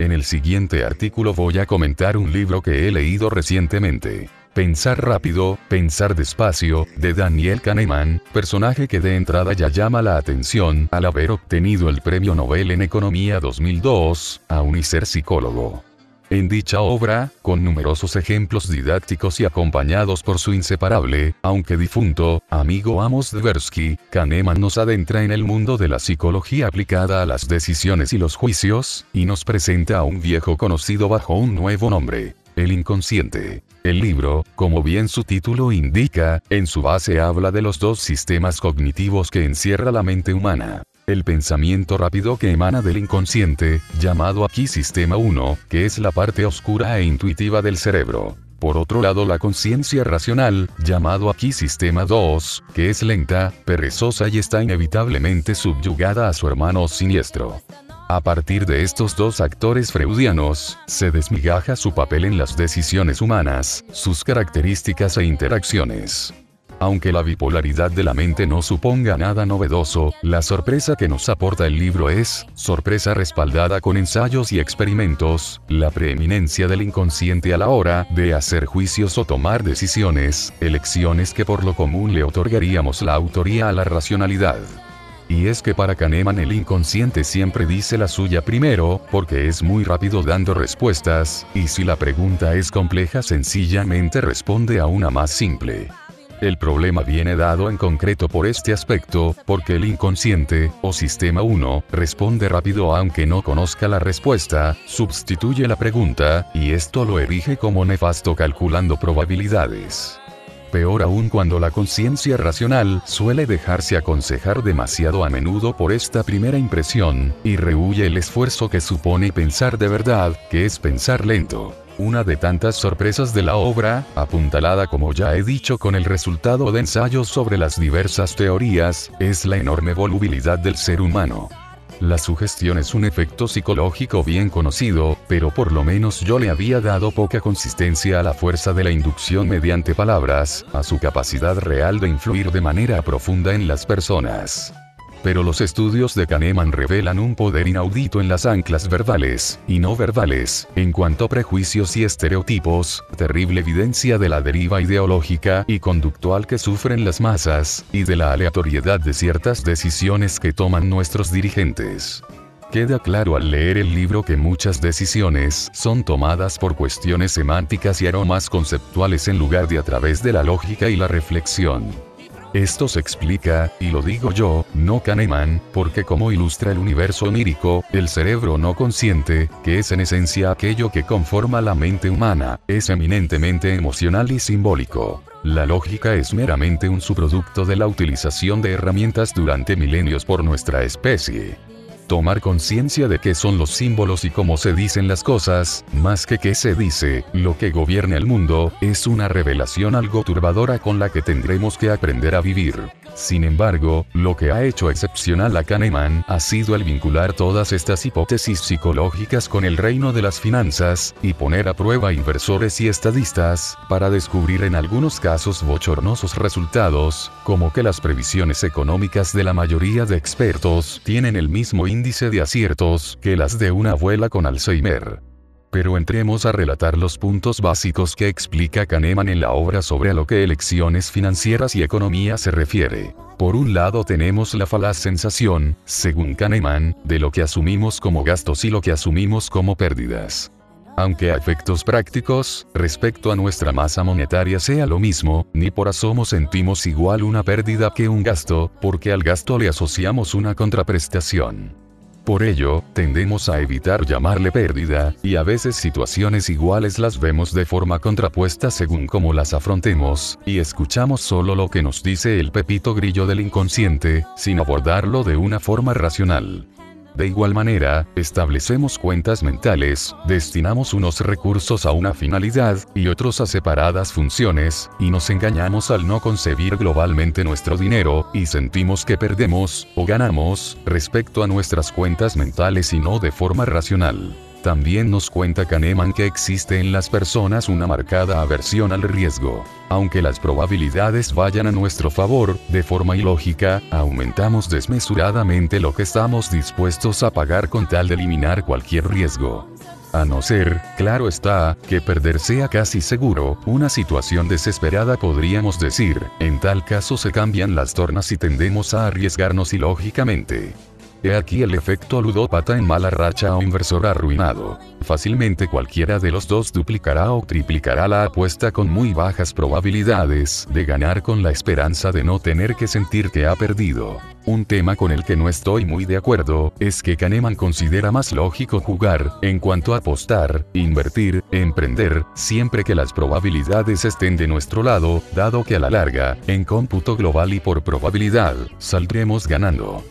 En el siguiente artículo voy a comentar un libro que he leído recientemente. Pensar rápido, pensar despacio, de Daniel Kahneman, personaje que de entrada ya llama la atención al haber obtenido el Premio Nobel en Economía 2002, aún y ser psicólogo. En dicha obra, con numerosos ejemplos didácticos y acompañados por su inseparable, aunque difunto, amigo Amos Tversky, Kahneman nos adentra en el mundo de la psicología aplicada a las decisiones y los juicios, y nos presenta a un viejo conocido bajo un nuevo nombre, el inconsciente. El libro, como bien su título indica, en su base habla de los dos sistemas cognitivos que encierra la mente humana. El pensamiento rápido que emana del inconsciente, llamado aquí Sistema 1, que es la parte oscura e intuitiva del cerebro. Por otro lado la conciencia racional, llamado aquí Sistema 2, que es lenta, perezosa y está inevitablemente subyugada a su hermano siniestro. A partir de estos dos actores freudianos, se desmigaja su papel en las decisiones humanas, sus características e interacciones. Aunque la bipolaridad de la mente no suponga nada novedoso, la sorpresa que nos aporta el libro es, sorpresa respaldada con ensayos y experimentos, la preeminencia del inconsciente a la hora de hacer juicios o tomar decisiones, elecciones que por lo común le otorgaríamos la autoría a la racionalidad. Y es que para Kahneman el inconsciente siempre dice la suya primero, porque es muy rápido dando respuestas, y si la pregunta es compleja sencillamente responde a una más simple. El problema viene dado en concreto por este aspecto, porque el inconsciente, o sistema 1, responde rápido aunque no conozca la respuesta, sustituye la pregunta, y esto lo erige como nefasto calculando probabilidades. Peor aún cuando la conciencia racional suele dejarse aconsejar demasiado a menudo por esta primera impresión, y rehuye el esfuerzo que supone pensar de verdad, que es pensar lento una de tantas sorpresas de la obra, apuntalada como ya he dicho con el resultado de ensayos sobre las diversas teorías, es la enorme volubilidad del ser humano. La sugestión es un efecto psicológico bien conocido, pero por lo menos yo le había dado poca consistencia a la fuerza de la inducción mediante palabras, a su capacidad real de influir de manera profunda en las personas. Pero los estudios de Kahneman revelan un poder inaudito en las anclas verbales, y no verbales, en cuanto a prejuicios y estereotipos, terrible evidencia de la deriva ideológica y conductual que sufren las masas, y de la aleatoriedad de ciertas decisiones que toman nuestros dirigentes. Queda claro al leer el libro que muchas decisiones son tomadas por cuestiones semánticas y aromas conceptuales en lugar de a través de la lógica y la reflexión. Esto se explica, y lo digo yo, no Kahneman, porque como ilustra el universo onírico, el cerebro no consciente, que es en esencia aquello que conforma la mente humana, es eminentemente emocional y simbólico. La lógica es meramente un subproducto de la utilización de herramientas durante milenios por nuestra especie tomar conciencia de qué son los símbolos y cómo se dicen las cosas, más que qué se dice, lo que gobierna el mundo, es una revelación algo turbadora con la que tendremos que aprender a vivir. Sin embargo, lo que ha hecho excepcional a Kahneman ha sido el vincular todas estas hipótesis psicológicas con el reino de las finanzas, y poner a prueba inversores y estadistas, para descubrir en algunos casos bochornosos resultados, como que las previsiones económicas de la mayoría de expertos tienen el mismo índice de aciertos que las de una abuela con Alzheimer. Pero entremos a relatar los puntos básicos que explica Kahneman en la obra sobre a lo que elecciones financieras y economía se refiere. Por un lado tenemos la falaz sensación, según Kahneman, de lo que asumimos como gastos y lo que asumimos como pérdidas. Aunque a efectos prácticos, respecto a nuestra masa monetaria sea lo mismo, ni por asomo sentimos igual una pérdida que un gasto, porque al gasto le asociamos una contraprestación. Por ello, tendemos a evitar llamarle pérdida, y a veces situaciones iguales las vemos de forma contrapuesta según cómo las afrontemos, y escuchamos solo lo que nos dice el pepito grillo del inconsciente, sin abordarlo de una forma racional. De igual manera, establecemos cuentas mentales, destinamos unos recursos a una finalidad, y otros a separadas funciones, y nos engañamos al no concebir globalmente nuestro dinero, y sentimos que perdemos, o ganamos, respecto a nuestras cuentas mentales y no de forma racional. También nos cuenta Kahneman que existe en las personas una marcada aversión al riesgo. Aunque las probabilidades vayan a nuestro favor, de forma ilógica, aumentamos desmesuradamente lo que estamos dispuestos a pagar con tal de eliminar cualquier riesgo. A no ser, claro está, que perder sea casi seguro, una situación desesperada podríamos decir, en tal caso se cambian las tornas y tendemos a arriesgarnos ilógicamente. He aquí el efecto ludópata en mala racha o inversor arruinado. Fácilmente cualquiera de los dos duplicará o triplicará la apuesta con muy bajas probabilidades de ganar con la esperanza de no tener que sentir que ha perdido. Un tema con el que no estoy muy de acuerdo, es que Kahneman considera más lógico jugar, en cuanto a apostar, invertir, emprender, siempre que las probabilidades estén de nuestro lado, dado que a la larga, en cómputo global y por probabilidad, saldremos ganando.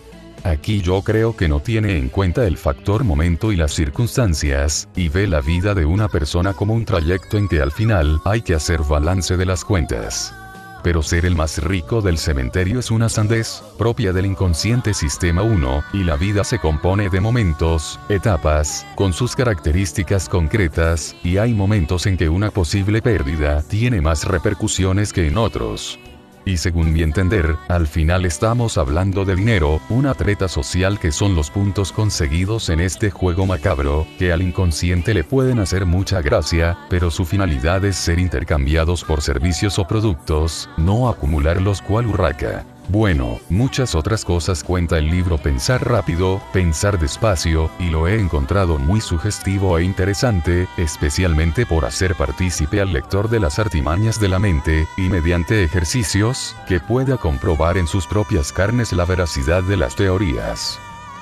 Aquí yo creo que no tiene en cuenta el factor momento y las circunstancias, y ve la vida de una persona como un trayecto en que al final hay que hacer balance de las cuentas. Pero ser el más rico del cementerio es una sandez, propia del inconsciente sistema 1, y la vida se compone de momentos, etapas, con sus características concretas, y hay momentos en que una posible pérdida tiene más repercusiones que en otros. Y según mi entender, al final estamos hablando de dinero, una treta social que son los puntos conseguidos en este juego macabro, que al inconsciente le pueden hacer mucha gracia, pero su finalidad es ser intercambiados por servicios o productos, no acumularlos cual urraca. Bueno, muchas otras cosas cuenta el libro Pensar rápido, pensar despacio, y lo he encontrado muy sugestivo e interesante, especialmente por hacer partícipe al lector de las artimañas de la mente, y mediante ejercicios, que pueda comprobar en sus propias carnes la veracidad de las teorías.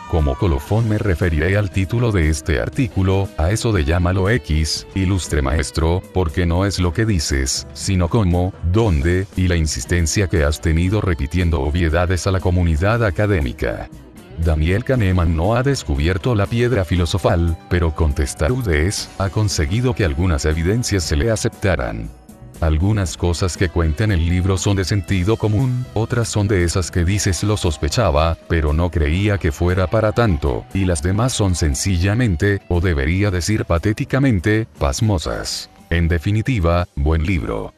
Como colofón me referiré al título de este artículo, a eso de llámalo X, ilustre maestro, porque no es lo que dices, sino cómo, dónde, y la insistencia que has tenido repitiendo obviedades a la comunidad académica. Daniel Kahneman no ha descubierto la piedra filosofal, pero con testarudez, ha conseguido que algunas evidencias se le aceptaran. Algunas cosas que cuenta en el libro son de sentido común, otras son de esas que dices lo sospechaba, pero no creía que fuera para tanto, y las demás son sencillamente, o debería decir patéticamente, pasmosas. En definitiva, buen libro.